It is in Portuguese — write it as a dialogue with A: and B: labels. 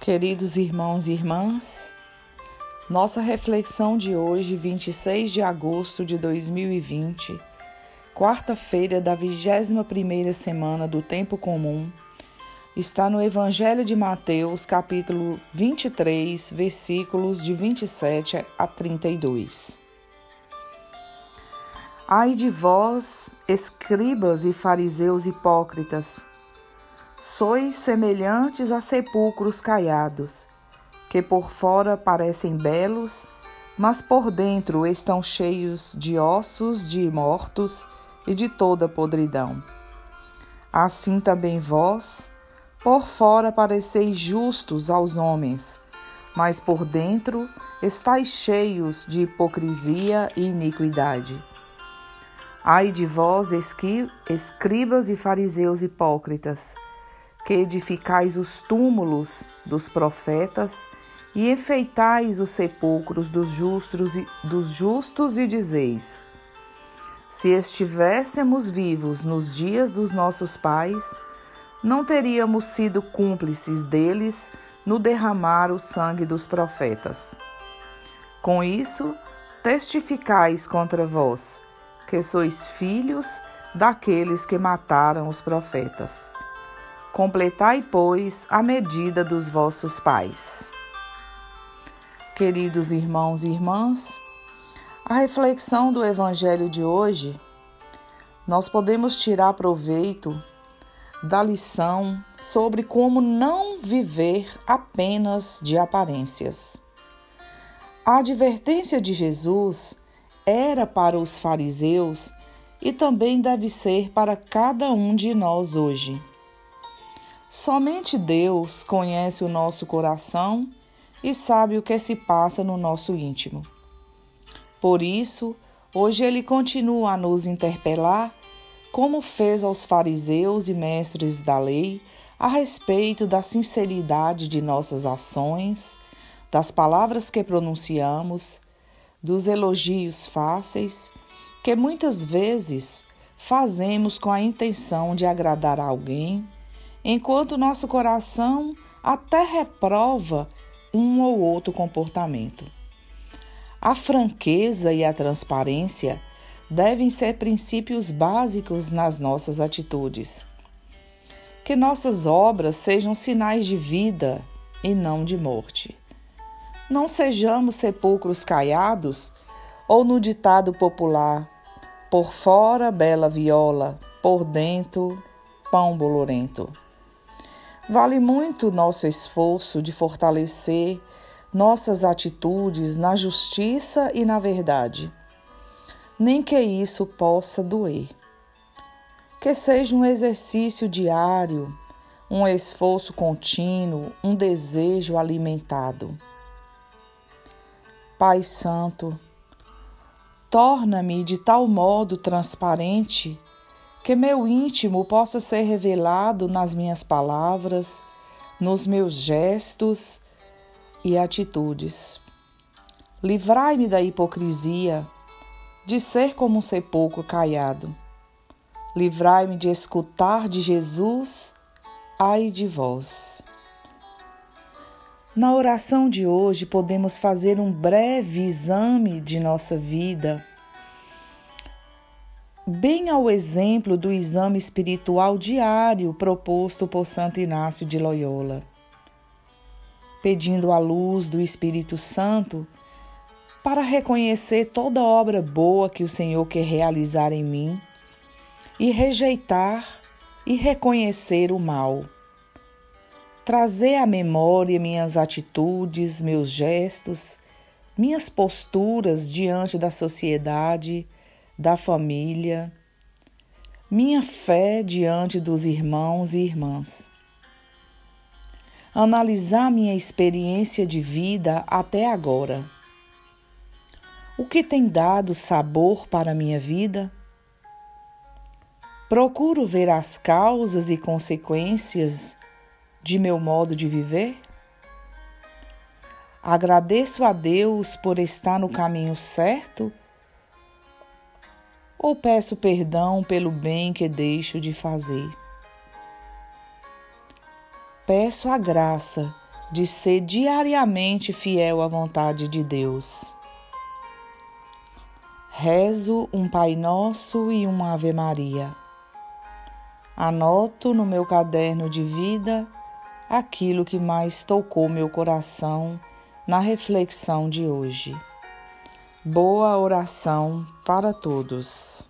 A: Queridos irmãos e irmãs, nossa reflexão de hoje, 26 de agosto de 2020, quarta-feira da 21ª semana do tempo comum, está no Evangelho de Mateus, capítulo 23, versículos de 27 a 32. Ai de vós, escribas e fariseus hipócritas, sois semelhantes a sepulcros caiados, que por fora parecem belos, mas por dentro estão cheios de ossos de mortos e de toda podridão. Assim também vós, por fora pareceis justos aos homens, mas por dentro estáis cheios de hipocrisia e iniquidade. Ai de vós, escribas e fariseus hipócritas, que edificais os túmulos dos profetas e enfeitais os sepulcros dos justos e, dos justos e dizeis: Se estivéssemos vivos nos dias dos nossos pais, não teríamos sido cúmplices deles no derramar o sangue dos profetas. Com isso, testificais contra vós, que sois filhos daqueles que mataram os profetas. Completai, pois, a medida dos vossos pais. Queridos irmãos e irmãs, a reflexão do Evangelho de hoje, nós podemos tirar proveito da lição sobre como não viver apenas de aparências. A advertência de Jesus era para os fariseus e também deve ser para cada um de nós hoje. Somente Deus conhece o nosso coração e sabe o que se passa no nosso íntimo. Por isso, hoje ele continua a nos interpelar, como fez aos fariseus e mestres da lei, a respeito da sinceridade de nossas ações, das palavras que pronunciamos, dos elogios fáceis, que muitas vezes fazemos com a intenção de agradar alguém enquanto nosso coração até reprova um ou outro comportamento. A franqueza e a transparência devem ser princípios básicos nas nossas atitudes. Que nossas obras sejam sinais de vida e não de morte. Não sejamos sepulcros caiados ou no ditado popular: por fora bela viola, por dentro pão bolorento. Vale muito nosso esforço de fortalecer nossas atitudes na justiça e na verdade, nem que isso possa doer. Que seja um exercício diário, um esforço contínuo, um desejo alimentado. Pai Santo, torna-me de tal modo transparente que meu íntimo possa ser revelado nas minhas palavras, nos meus gestos e atitudes. Livrai-me da hipocrisia, de ser como um sepulcro caiado. Livrai-me de escutar de Jesus, ai de vós. Na oração de hoje, podemos fazer um breve exame de nossa vida bem ao exemplo do exame espiritual diário proposto por Santo Inácio de Loyola, pedindo a luz do Espírito Santo para reconhecer toda obra boa que o Senhor quer realizar em mim e rejeitar e reconhecer o mal. Trazer à memória minhas atitudes, meus gestos, minhas posturas diante da sociedade da família, minha fé diante dos irmãos e irmãs. Analisar minha experiência de vida até agora. O que tem dado sabor para minha vida? Procuro ver as causas e consequências de meu modo de viver? Agradeço a Deus por estar no caminho certo ou peço perdão pelo bem que deixo de fazer. Peço a graça de ser diariamente fiel à vontade de Deus. Rezo um Pai Nosso e uma Ave Maria. Anoto no meu caderno de vida aquilo que mais tocou meu coração na reflexão de hoje. Boa oração para todos.